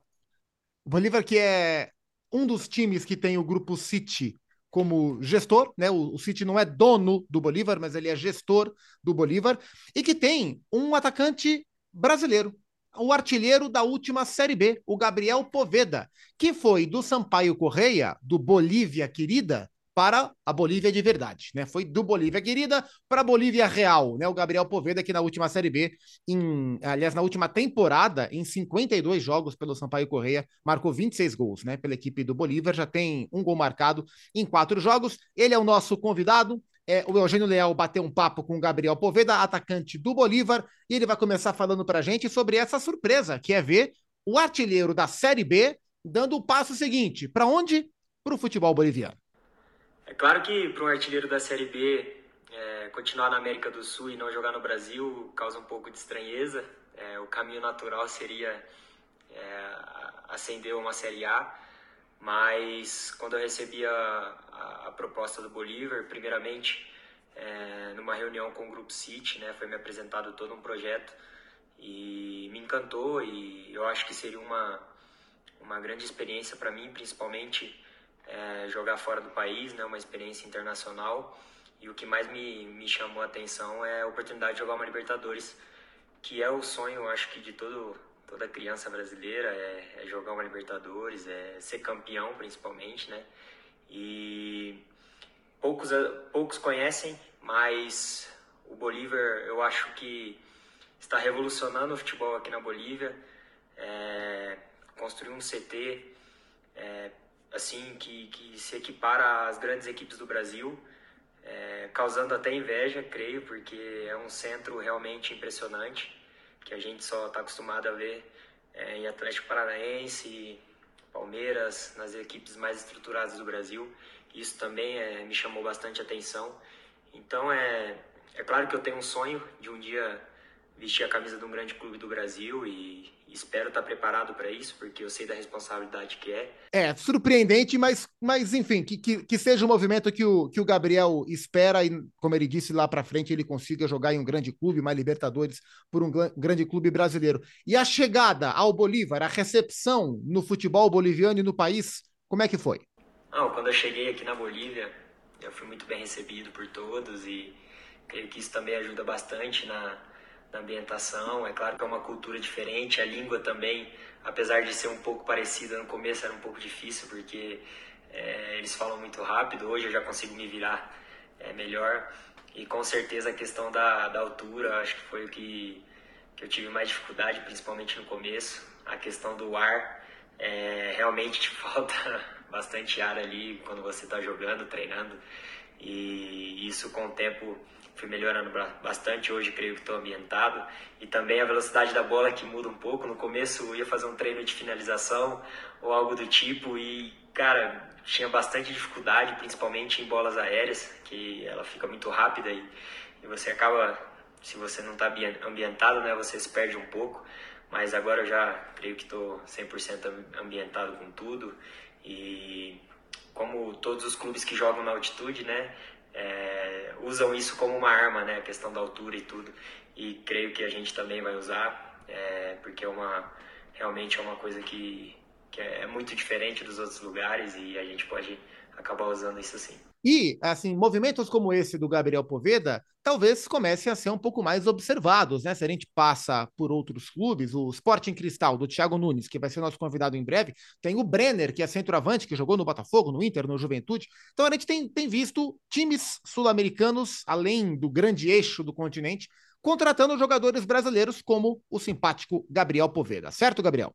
Bolívar que é um dos times que tem o grupo City como gestor, né? O, o City não é dono do Bolívar, mas ele é gestor do Bolívar e que tem um atacante brasileiro, o artilheiro da última Série B, o Gabriel Poveda, que foi do Sampaio Correia, do Bolívia Querida, para a Bolívia de verdade, né? Foi do Bolívia querida para a Bolívia real, né? O Gabriel Poveda que na última Série B, em, aliás, na última temporada, em 52 jogos pelo Sampaio Correia, marcou 26 gols, né? Pela equipe do Bolívar, já tem um gol marcado em quatro jogos. Ele é o nosso convidado. É, o Eugênio Leal bateu um papo com o Gabriel Poveda, atacante do Bolívar, e ele vai começar falando para a gente sobre essa surpresa, que é ver o artilheiro da Série B dando o passo seguinte. Para onde? Para o futebol boliviano. É claro que para um artilheiro da Série B é, continuar na América do Sul e não jogar no Brasil causa um pouco de estranheza. É, o caminho natural seria é, uma Série A, mas quando eu recebi a, a, a proposta do Bolívar, primeiramente é, numa reunião com o Grupo City, né, foi me apresentado todo um projeto e me encantou e eu acho que seria uma, uma grande experiência para mim, principalmente é, jogar fora do país, né, uma experiência internacional. E o que mais me, me chamou a atenção é a oportunidade de jogar uma Libertadores, que é o sonho, acho que, de todo toda criança brasileira, é, é jogar uma Libertadores, é ser campeão principalmente, né? E poucos, poucos conhecem, mas o Bolívar eu acho que está revolucionando o futebol aqui na Bolívia. É, construiu um CT é, assim que, que se equipara às grandes equipes do Brasil, é, causando até inveja, creio, porque é um centro realmente impressionante que a gente só está acostumado a ver é, em Atlético Paranaense, Palmeiras, nas equipes mais estruturadas do Brasil. Isso também é, me chamou bastante atenção. Então é, é claro que eu tenho um sonho de um dia vestir a camisa de um grande clube do Brasil e, espero estar preparado para isso, porque eu sei da responsabilidade que é. É, surpreendente, mas, mas enfim, que, que, que seja o um movimento que o, que o Gabriel espera e, como ele disse lá para frente, ele consiga jogar em um grande clube, mais Libertadores, por um grande clube brasileiro. E a chegada ao Bolívar, a recepção no futebol boliviano e no país, como é que foi? Não, quando eu cheguei aqui na Bolívia, eu fui muito bem recebido por todos e creio que isso também ajuda bastante na na ambientação. É claro que é uma cultura diferente, a língua também, apesar de ser um pouco parecida, no começo era um pouco difícil porque é, eles falam muito rápido. Hoje eu já consigo me virar é, melhor e com certeza a questão da, da altura acho que foi o que, que eu tive mais dificuldade, principalmente no começo. A questão do ar, é, realmente te falta bastante ar ali quando você está jogando, treinando e isso com o tempo fui melhorando bastante. Hoje creio que estou ambientado. E também a velocidade da bola que muda um pouco. No começo eu ia fazer um treino de finalização ou algo do tipo e, cara, tinha bastante dificuldade, principalmente em bolas aéreas, que ela fica muito rápida e, e você acaba, se você não está ambientado, né, você se perde um pouco. Mas agora eu já creio que estou 100% ambientado com tudo e como todos os clubes que jogam na altitude, né, é, usam isso como uma arma, né? A questão da altura e tudo. E creio que a gente também vai usar, é, porque é uma, realmente é uma coisa que, que é muito diferente dos outros lugares e a gente pode acabar usando isso sim. E, assim, movimentos como esse do Gabriel Poveda talvez comecem a ser um pouco mais observados, né? Se a gente passa por outros clubes, o Sporting Cristal, do Thiago Nunes, que vai ser nosso convidado em breve, tem o Brenner, que é centroavante, que jogou no Botafogo, no Inter, no Juventude. Então a gente tem, tem visto times sul-americanos, além do grande eixo do continente, contratando jogadores brasileiros como o simpático Gabriel Poveda. Certo, Gabriel?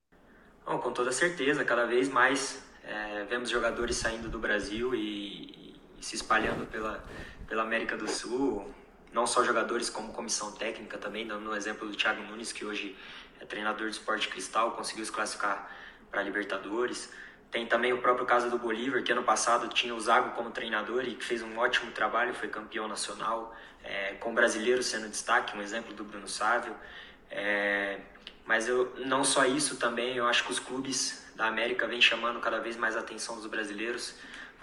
Bom, com toda certeza, cada vez mais é, vemos jogadores saindo do Brasil e, se espalhando pela, pela América do Sul, não só jogadores como comissão técnica também, dando um exemplo do Thiago Nunes, que hoje é treinador do Esporte Cristal, conseguiu se classificar para a Libertadores. Tem também o próprio caso do Bolívar, que ano passado tinha o Zago como treinador e que fez um ótimo trabalho, foi campeão nacional, é, com brasileiros sendo destaque, um exemplo do Bruno Sávio. É, mas eu, não só isso também, eu acho que os clubes da América vêm chamando cada vez mais a atenção dos brasileiros.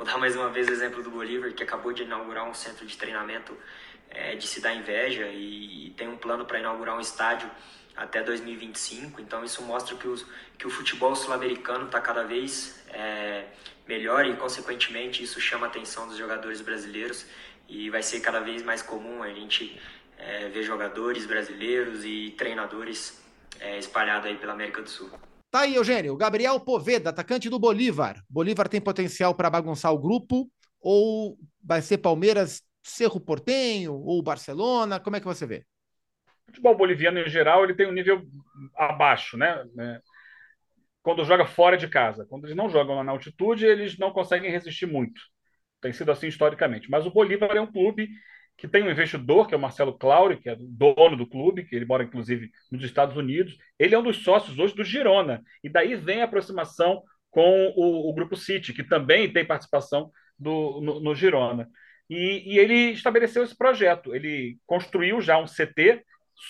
Vou dar mais uma vez o exemplo do Bolívar, que acabou de inaugurar um centro de treinamento é, de se dar inveja e, tem um plano para inaugurar um estádio até 2025. Então isso mostra que, os, que o futebol sul-americano está cada vez é, melhor e, consequentemente, isso chama a atenção dos jogadores brasileiros e vai ser cada vez mais comum a gente é, ver jogadores brasileiros e treinadores é, espalhados aí pela América do Sul. Tá aí, Eugênio. Gabriel Poveda, atacante do Bolívar. Bolívar tem potencial para bagunçar o grupo ou vai ser Palmeiras, Cerro Portenho ou Barcelona? Como é que você vê? O futebol boliviano, em geral, ele tem um nível abaixo, né? É, quando joga fora de casa. Quando eles não jogam na altitude, eles não conseguem resistir muito. Tem sido assim historicamente. Mas o Bolívar é um clube que tem um investidor, que é o Marcelo Claure, que é dono do clube, que ele mora inclusive nos Estados Unidos. Ele é um dos sócios hoje do Girona. E daí vem a aproximação com o, o Grupo City, que também tem participação do, no, no Girona. E, e, ele estabeleceu esse projeto. Ele construiu já um CT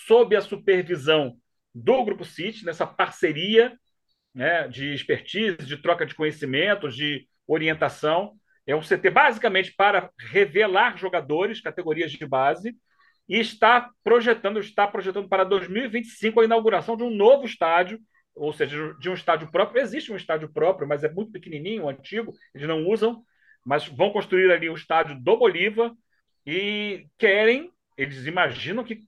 sob a supervisão do Grupo City, nessa parceria né, de expertise, de troca de conhecimentos, de orientação. É um CT basicamente para revelar jogadores, categorias de base, e está projetando, está projetando para 2025 a inauguração de um novo estádio, ou seja, de um estádio próprio. Existe um estádio próprio, mas é muito pequenininho, antigo, eles não usam, mas vão construir ali o estádio do Bolívar e querem, eles imaginam que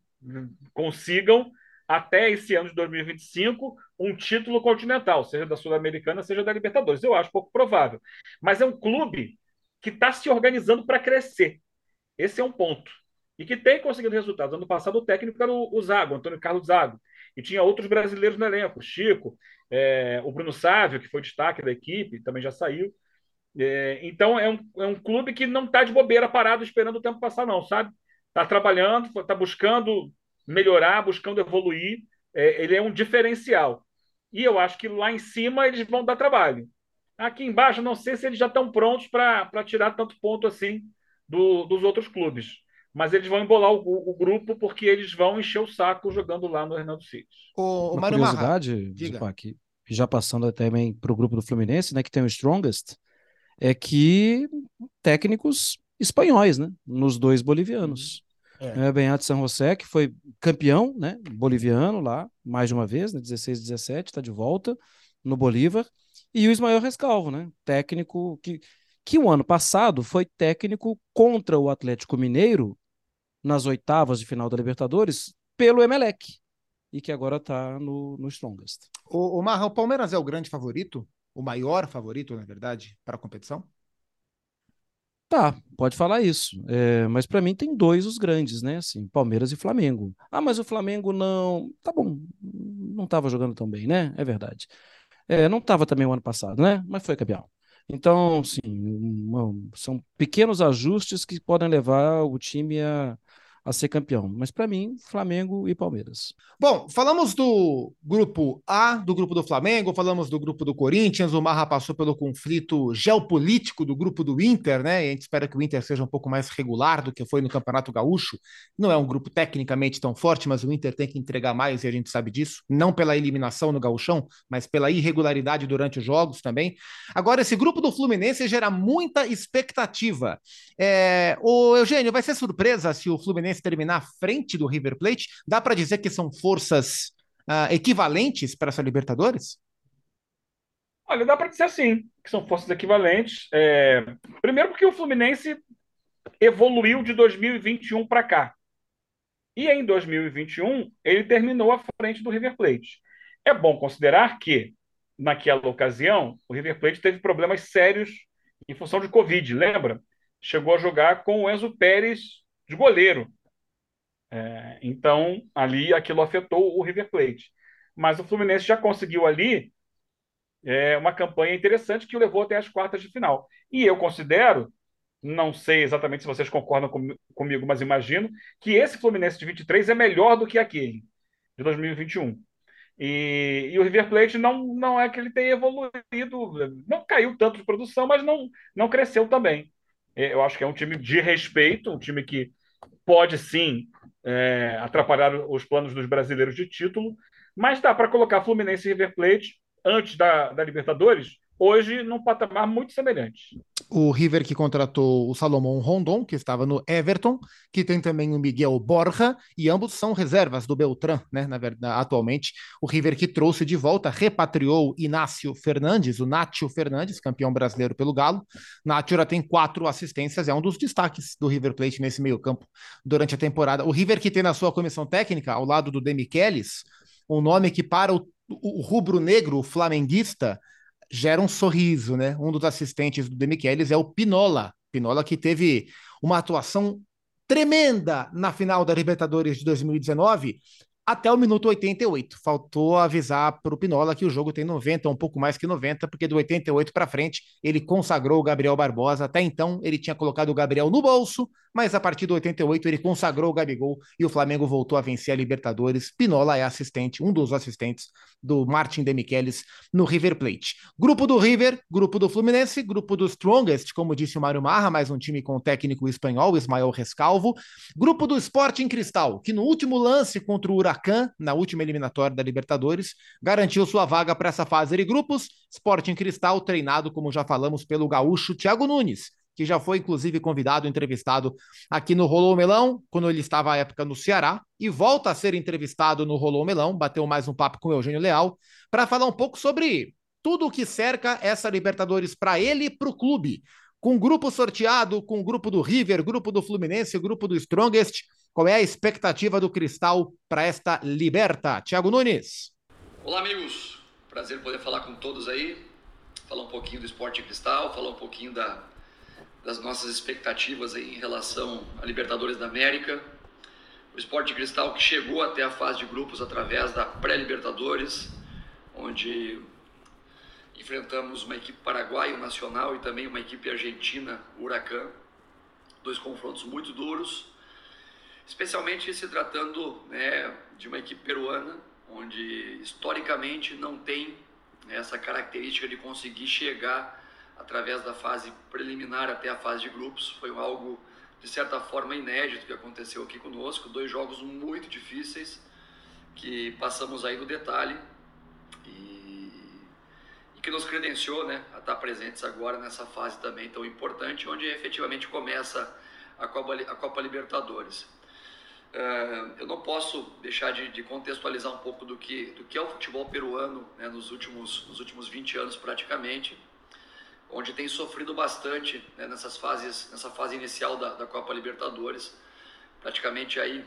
consigam até esse ano de 2025 um título continental, seja da Sul-Americana, seja da Libertadores. Eu acho pouco provável. Mas é um clube que está se organizando para crescer. Esse é um ponto. E que tem conseguido resultados. Ano passado o técnico era o Zago, Antônio Carlos Zago. E tinha outros brasileiros no elenco, Chico, é, o Bruno Sávio, que foi destaque da equipe, também já saiu. É, então é um, é um clube que não está de bobeira parado esperando o tempo passar, não, sabe? Está trabalhando, está buscando melhorar, buscando evoluir. É, ele é um diferencial. E eu acho que lá em cima eles vão dar trabalho. Aqui embaixo, não sei se eles já estão prontos para tirar tanto ponto assim do, dos outros clubes. Mas eles vão embolar o, o, grupo porque eles vão encher o saco jogando lá no Hernando City. O, Uma Mário curiosidade, Zupac, já passando também para o grupo do Fluminense, né, que tem o Strongest, é que técnicos espanhóis, né, nos dois bolivianos. É. É, Benhato San José, que foi campeão né, boliviano lá, mais de uma vez, né, 16, 17, está de volta no Bolívar. E o Ismael Rescalvo, né, técnico que, que o ano passado foi técnico contra o Atlético Mineiro nas oitavas de final da Libertadores pelo Emelec e que agora está no, no Strongest. O, o Marra, o Palmeiras é o grande favorito? O maior favorito, na verdade, para a competição? Tá, pode falar isso. É, mas para mim tem dois os grandes, né? Assim, Palmeiras e Flamengo. Ah, mas o Flamengo não. Tá bom, não estava jogando tão bem, né? É verdade. É, não estava também o ano passado, né? Mas foi campeão. Então, sim, são pequenos ajustes que podem levar o time a, a ser campeão. Mas para mim, Flamengo e Palmeiras. Bom, falamos do grupo A, do grupo do Flamengo, falamos do grupo do Corinthians. O Marra passou pelo conflito geopolítico do grupo do Inter, né? E a gente espera que o Inter seja um pouco mais regular do que foi no Campeonato Gaúcho. Não é um grupo tecnicamente tão forte, mas o Inter tem que entregar mais e a gente sabe disso. Não pela eliminação no Gauchão, mas pela irregularidade durante os jogos também. Agora, esse grupo do Fluminense gera muita expectativa. É... O Eugênio, vai ser surpresa se o Fluminense Fluminense terminar à frente do River Plate? Dá para dizer que são forças uh, equivalentes para essa Libertadores? Olha, dá para dizer sim, que são forças equivalentes. É... Primeiro, porque o Fluminense evoluiu de 2021 para cá. E em 2021, ele terminou à frente do River Plate. É bom considerar que, naquela ocasião, o River Plate teve problemas sérios em função de Covid, lembra? Chegou a jogar com o Enzo Pérez de goleiro. É, então, ali aquilo afetou o River Plate. Mas o Fluminense já conseguiu ali é, uma campanha interessante que o levou até as quartas de final. E eu considero, não sei exatamente se vocês concordam com, comigo, mas imagino, que esse Fluminense de 23 é melhor do que aquele de 2021. E, e, o River Plate não, não é que ele tenha evoluído, não caiu tanto de produção, mas não, não cresceu também. É, eu acho que é um time de respeito, um time que pode sim é, atrapalhar os planos dos brasileiros de título, mas dá para colocar Fluminense e River Plate antes da, da Libertadores hoje num patamar muito semelhante. O River que contratou o Salomão Rondon, que estava no Everton, que tem também o Miguel Borja, e ambos são reservas do Beltrán, né? Na verdade, atualmente, o River que trouxe de volta, repatriou Inácio Fernandes, o Nátio Fernandes, campeão brasileiro pelo Galo. Nátio já tem quatro assistências, é um dos destaques do River Plate nesse meio-campo durante a temporada. O River que tem na sua comissão técnica, ao lado do Demichelis, um nome que para o, o rubro-negro flamenguista gera um sorriso, né? Um dos assistentes do Demichelis é o Pinola. Pinola que teve uma atuação tremenda na final da Libertadores de 2019, até o minuto 88. Faltou avisar para o Pinola que o jogo tem 90, um pouco mais que 90, porque do 88 para frente ele consagrou o Gabriel Barbosa. Até então ele tinha colocado o Gabriel no bolso, mas a partir do 88 ele consagrou o Gabigol e o Flamengo voltou a vencer a Libertadores. Pinola é assistente, um dos assistentes do Martin Demichelis no River Plate. Grupo do River, grupo do Fluminense, grupo do Strongest, como disse o Mário Marra, mais um time com o técnico espanhol Ismael Rescalvo. Grupo do Sporting Cristal, que no último lance contra o Huracan, na última eliminatória da Libertadores, garantiu sua vaga para essa fase de grupos. Sporting Cristal, treinado, como já falamos, pelo gaúcho Thiago Nunes que já foi inclusive convidado, entrevistado aqui no Rolou Melão, quando ele estava à época no Ceará, e volta a ser entrevistado no Rolou Melão, bateu mais um papo com o Eugênio Leal, para falar um pouco sobre tudo o que cerca essa Libertadores para ele e para o clube. Com grupo sorteado, com o grupo do River, grupo do Fluminense, grupo do Strongest, Qual é a expectativa do Cristal para esta Liberta? Thiago Nunes. Olá, amigos. Prazer poder falar com todos aí. Falar um pouquinho do esporte cristal, falar um pouquinho da, das nossas expectativas em relação a Libertadores da América. O esporte cristal que chegou até a fase de grupos através da pré-Libertadores, onde enfrentamos uma equipe paraguaia, o Nacional, e também uma equipe argentina, o. Dois confrontos muito duros, especialmente se tratando né, de uma equipe peruana, onde historicamente não tem essa característica de conseguir chegar através da fase preliminar até a fase de grupos. Foi algo, de certa forma, inédito que aconteceu aqui conosco. Dois jogos muito difíceis que passamos aí no detalhe e, e que nos credenciou né, a estar presentes agora nessa fase também tão importante, onde efetivamente começa a Copa, a Copa Libertadores. Uh, eu não posso deixar de, de, contextualizar um pouco do que, do que é o futebol peruano né, nos, últimos, nos últimos 20 anos praticamente, onde tem sofrido bastante né, nessas fases, nessa fase inicial da, da Copa Libertadores. Praticamente aí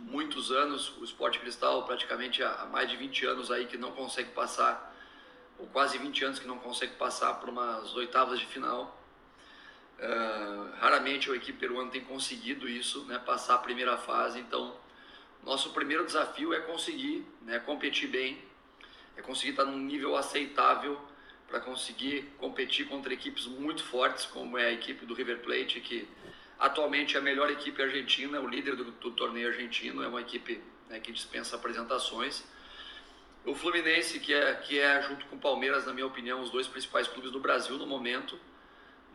muitos anos, o Esporte Cristal praticamente há mais de 20 anos aí que não consegue passar, ou quase 20 anos que não consegue passar por umas oitavas de final. Uh, raramente a equipe peruana tem conseguido isso, né, passar a primeira fase. Então, nosso primeiro desafio é conseguir né, competir bem, é conseguir estar num nível aceitável para conseguir competir contra equipes muito fortes, como é a equipe do River Plate, que atualmente é a melhor equipe argentina, o líder do, do torneio argentino, é uma equipe né, que dispensa apresentações. O Fluminense, que é, que é, junto com o Palmeiras, na minha opinião, os dois principais clubes do Brasil no momento.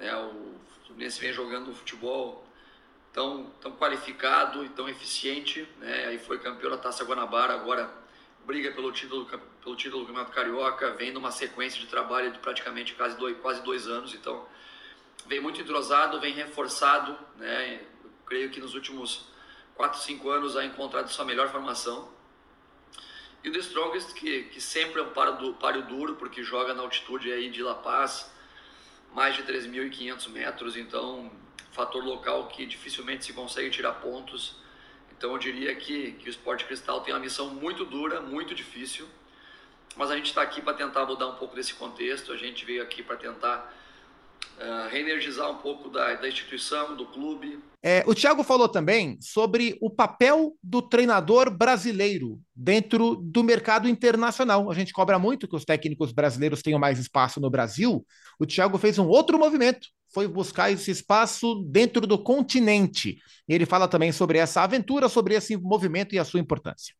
Né, o Fluminense vem jogando um futebol tão, tão qualificado e tão eficiente, né? Aí foi campeão da Taça Guanabara, agora briga pelo título, pelo título do Campeonato Carioca, vem numa sequência de trabalho de praticamente quase dois, quase dois anos, então vem muito entrosado, vem reforçado, né? Creio que nos últimos 4, 5 anos ha encontrado sua melhor formação. E o The Strongest, que, que sempre é um páreo, páreo duro, porque joga na altitude aí de La Paz, mais de 3.500 metros, então fator local que dificilmente se consegue tirar pontos. Então eu diria que, que o esporte cristal tem uma missão muito dura, muito difícil, mas a gente está aqui para tentar mudar um pouco desse contexto, a gente veio aqui para tentar uh, reenergizar um pouco da, da instituição, do clube. É, o Thiago falou também sobre o papel do treinador brasileiro dentro do mercado internacional. A gente cobra muito que os técnicos brasileiros tenham mais espaço no Brasil. O Thiago fez um outro movimento, foi buscar esse espaço dentro do continente. E ele fala também sobre essa aventura, sobre esse movimento e a sua importância.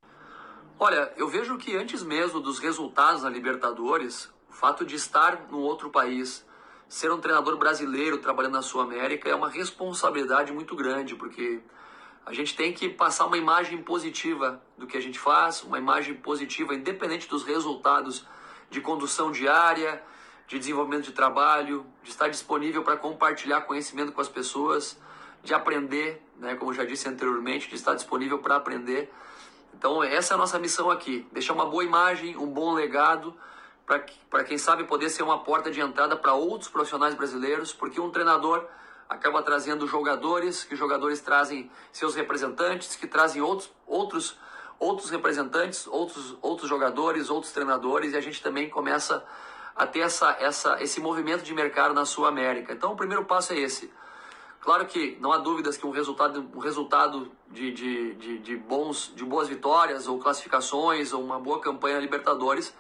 Olha, eu vejo que antes mesmo dos resultados na Libertadores, o fato de estar num outro país, ser um treinador brasileiro trabalhando na Sul América é uma responsabilidade muito grande, porque a gente tem que passar uma imagem positiva do que a gente faz, uma imagem positiva independente dos resultados de condução diária, de desenvolvimento de trabalho, de estar disponível para compartilhar conhecimento com as pessoas, de aprender, né, como já disse anteriormente, de estar disponível para aprender. Então, essa é a nossa missão aqui: deixar uma boa imagem, um bom legado para quem sabe poder ser uma porta de entrada para outros profissionais brasileiros, porque um treinador acaba trazendo jogadores, que jogadores trazem seus representantes, que trazem outros, outros, outros representantes, outros, outros jogadores, outros treinadores, e a gente também começa a ter essa, essa, esse movimento de mercado na Sul América. Então, o primeiro passo é esse. Claro que não há dúvidas que um resultado, um resultado de, de, de, de, bons, de boas vitórias ou classificações ou uma boa campanha na Libertadores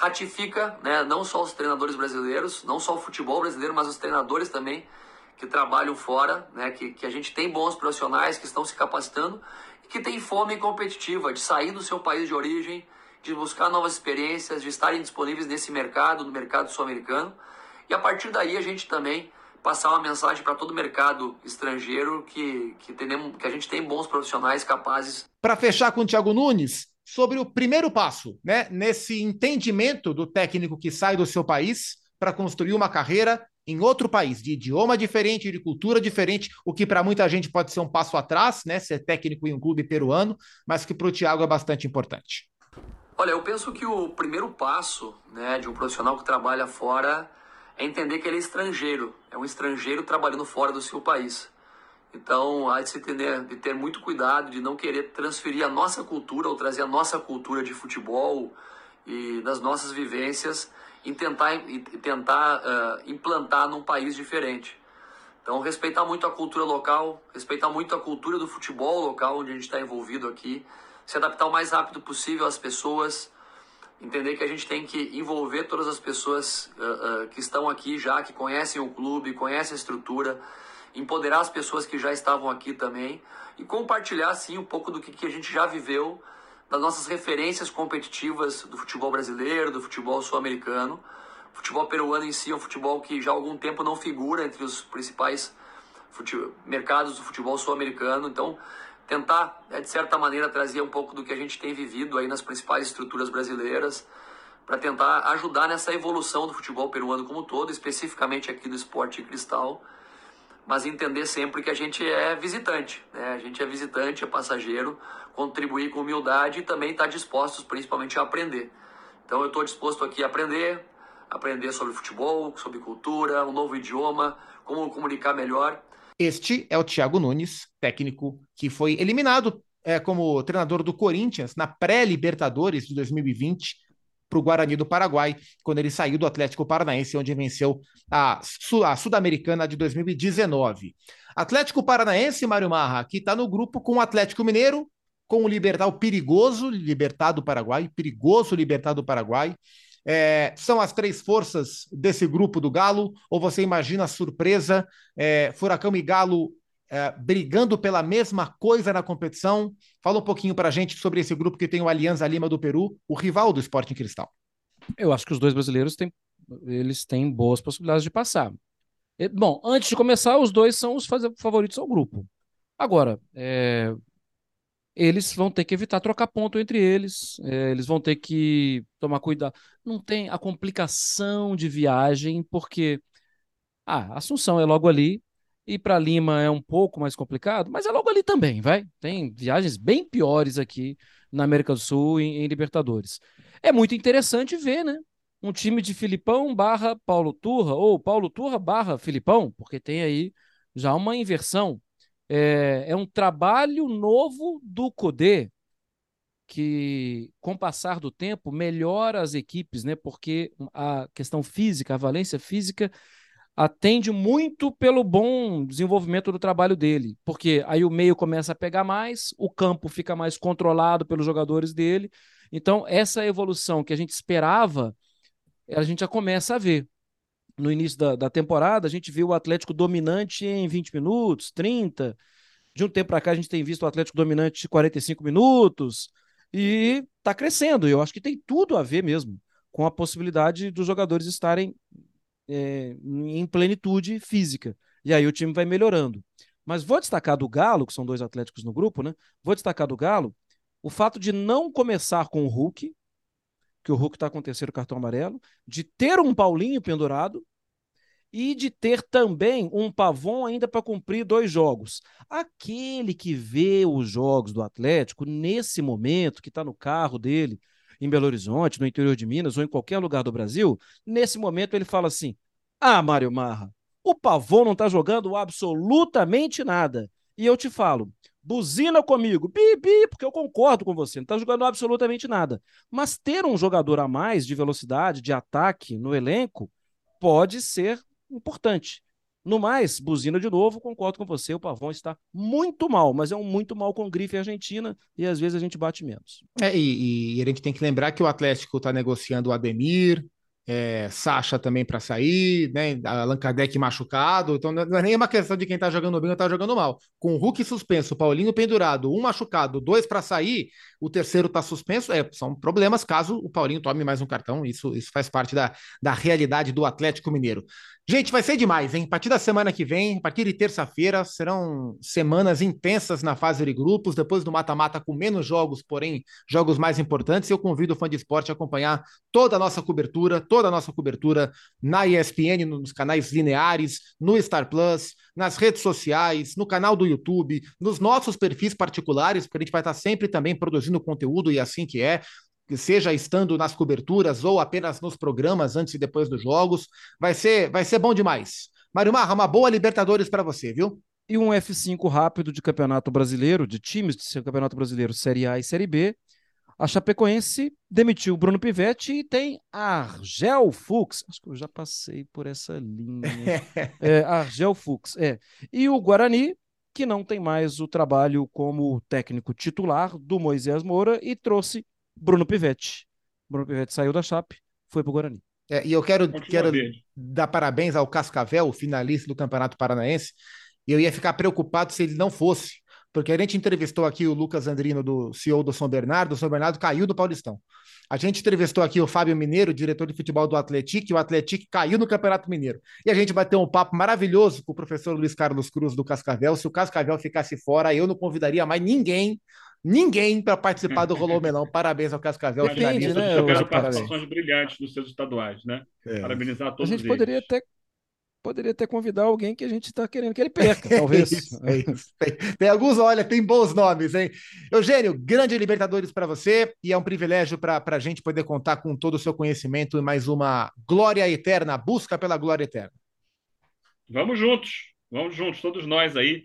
ratifica né, não só os treinadores brasileiros, não só o futebol brasileiro, mas os treinadores também que trabalham fora, né, que, que a gente tem bons profissionais que estão se capacitando e que têm fome competitiva de sair do seu país de origem, de buscar novas experiências, de estarem disponíveis nesse mercado, no mercado sul-americano. E a partir daí a gente também passar uma mensagem para todo o mercado estrangeiro que, que, tenemos, que a gente tem bons profissionais capazes. Para fechar com o Thiago Nunes, sobre o primeiro passo, né, nesse entendimento do técnico que sai do seu país para construir uma carreira em outro país, de idioma diferente, de cultura diferente, o que para muita gente pode ser um passo atrás, né, ser técnico em um clube peruano, mas que para o Thiago é bastante importante. Olha, eu penso que o primeiro passo né, de um profissional que trabalha fora é entender que ele é estrangeiro, é um estrangeiro trabalhando fora do seu país. Então, há de se ter, de ter muito cuidado de não querer transferir a nossa cultura ou trazer a nossa cultura de futebol e das nossas vivências em tentar, em tentar uh, implantar num país diferente. Então, respeitar muito a cultura local, respeitar muito a cultura do futebol local onde a gente está envolvido aqui, se adaptar o mais rápido possível às pessoas, entender que a gente tem que envolver todas as pessoas uh, uh, que estão aqui já, que conhecem o clube, conhecem a estrutura, empoderar as pessoas que já estavam aqui também e compartilhar, sim, um pouco do que, que a gente já viveu, das nossas referências competitivas do futebol brasileiro, do futebol sul-americano. O futebol peruano em si é um futebol que já há algum tempo não figura entre os principais mercados do futebol sul-americano. Então, tentar, é, de certa maneira, trazer um pouco do que a gente tem vivido aí nas principais estruturas brasileiras, para tentar ajudar nessa evolução do futebol peruano como um todo, especificamente aqui do esporte cristal mas entender sempre que a gente é visitante, né? A gente é visitante, é passageiro, contribuir com humildade e também estar tá dispostos, principalmente, a aprender. Então, eu estou disposto aqui a aprender, aprender sobre futebol, sobre cultura, um novo idioma, como comunicar melhor. Este é o Thiago Nunes, técnico que foi eliminado é, como treinador do Corinthians na pré-Libertadores de 2020 para o Guarani do Paraguai, quando ele saiu do Atlético Paranaense, onde venceu a, a Sul-Americana de 2019. Atlético Paranaense, Mário Marra, que está no grupo com o Atlético Mineiro, com o Libertar, perigoso Libertar do Paraguai, perigoso Libertar do Paraguai. É, são as três forças desse grupo do Galo, ou você imagina a surpresa, é, Furacão e Galo é, brigando pela mesma coisa na competição. Fala um pouquinho para a gente sobre esse grupo que tem o Alianza Lima do Peru, o rival do Sporting Cristal. Eu acho que os dois brasileiros têm, eles têm boas possibilidades de passar. Bom, antes de começar, os dois são os favoritos ao grupo. Agora, é, eles vão ter que evitar trocar ponto entre eles, é, eles vão ter que tomar cuidado. Não tem a complicação de viagem, porque ah, Assunção é logo ali, Ir para Lima é um pouco mais complicado, mas é logo ali também, vai. Tem viagens bem piores aqui na América do Sul em, em Libertadores. É muito interessante ver, né? Um time de Filipão barra Paulo Turra, ou Paulo Turra barra Filipão, porque tem aí já uma inversão. É, é um trabalho novo do Codê, que, com o passar do tempo, melhora as equipes, né? Porque a questão física, a valência física atende muito pelo bom desenvolvimento do trabalho dele, porque aí o meio começa a pegar mais, o campo fica mais controlado pelos jogadores dele. Então, essa evolução que a gente esperava, a gente já começa a ver. No início da, da temporada, a gente viu o Atlético dominante em 20 minutos, 30. De um tempo para cá, a gente tem visto o Atlético dominante de 45 minutos. E está crescendo. Eu acho que tem tudo a ver mesmo com a possibilidade dos jogadores estarem é, em plenitude física. E aí o time vai melhorando. Mas vou destacar do Galo, que são dois atléticos no grupo, né? Vou destacar do Galo o fato de não começar com o Hulk, que o Hulk está com terceiro cartão amarelo, de ter um Paulinho pendurado e de ter também um Pavon ainda para cumprir dois jogos. Aquele que vê os jogos do Atlético nesse momento, que está no carro dele, em Belo Horizonte, no interior de Minas ou em qualquer lugar do Brasil, nesse momento ele fala assim: Ah, Mário Marra, o Pavon não está jogando absolutamente nada. E eu te falo, buzina comigo, bi, porque eu concordo com você, não está jogando absolutamente nada. Mas ter um jogador a mais de velocidade, de ataque no elenco, pode ser importante. No mais, buzina de novo, concordo com você, o Pavão está muito mal, mas é um muito mal com grife argentina e às vezes a gente bate menos. É, e, e a gente tem que lembrar que o Atlético está negociando o Ademir, é, Sacha também para sair, né? Allan Kardec machucado. Então não é nem uma questão de quem tá jogando bem ou tá jogando mal. Com o Hulk suspenso, Paulinho pendurado, um machucado, dois para sair, o terceiro tá suspenso. É, são problemas caso o Paulinho tome mais um cartão. Isso, isso faz parte da, da realidade do Atlético Mineiro. Gente, vai ser demais, hein? A partir da semana que vem, a partir de terça-feira, serão semanas intensas na fase de grupos, depois do mata-mata com menos jogos, porém jogos mais importantes. Eu convido o fã de esporte a acompanhar toda a nossa cobertura, toda a nossa cobertura na ESPN, nos canais lineares, no Star Plus, nas redes sociais, no canal do YouTube, nos nossos perfis particulares, porque a gente vai estar sempre também produzindo conteúdo e assim que é seja estando nas coberturas ou apenas nos programas antes e depois dos jogos. Vai ser, vai ser bom demais. Mário Marra, uma boa Libertadores para você, viu? e um F5 rápido de Campeonato Brasileiro, de times de Campeonato Brasileiro Série A e Série B, a Chapecoense demitiu o Bruno Pivetti e tem Argel Fux. Acho que eu já passei por essa linha. é, Argel Fux, é. E o Guarani, que não tem mais o trabalho como técnico titular do Moisés Moura e trouxe Bruno Pivetti. Bruno Pivetti saiu da Chape, foi para o Guarani. É, e eu quero, quero dar parabéns ao Cascavel, finalista do Campeonato Paranaense. E eu ia ficar preocupado se ele não fosse, porque a gente entrevistou aqui o Lucas Andrino, do CEO do São Bernardo, o São Bernardo caiu do Paulistão. A gente entrevistou aqui o Fábio Mineiro, diretor de futebol do Atlético, e o Atlético caiu no Campeonato Mineiro. E a gente bateu um papo maravilhoso com o professor Luiz Carlos Cruz do Cascavel. Se o Cascavel ficasse fora, eu não convidaria mais ninguém ninguém para participar do Rolô Melão. Parabéns ao Cascavel. Depende, né? Eu quero participações brilhantes dos seus estaduais, né? É. Parabenizar a todos A gente eles. poderia até poderia até convidar alguém que a gente está querendo que ele perca, talvez. é isso, é isso. Tem, tem, alguns, olha, tem bons nomes, hein? Eugênio, grande Libertadores para você e é um privilégio para a gente poder contar com todo o seu conhecimento e mais uma glória eterna, busca pela glória eterna. Vamos juntos, vamos juntos, todos nós aí,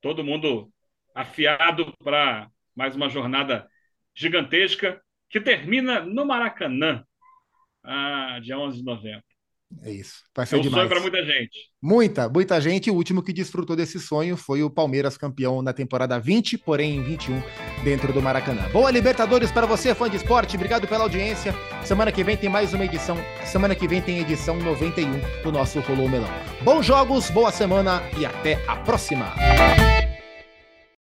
todo mundo afiado para mais uma jornada gigantesca que termina no Maracanã, ah, dia 11 de novembro. É isso. Vai ser é um demais. sonho para muita gente. Muita, muita gente. O último que desfrutou desse sonho foi o Palmeiras, campeão na temporada 20, porém em 21, dentro do Maracanã. Boa Libertadores para você, fã de esporte. Obrigado pela audiência. Semana que vem tem mais uma edição. Semana que vem tem edição 91 do nosso Rolou Melão. Bons jogos, boa semana e até a próxima.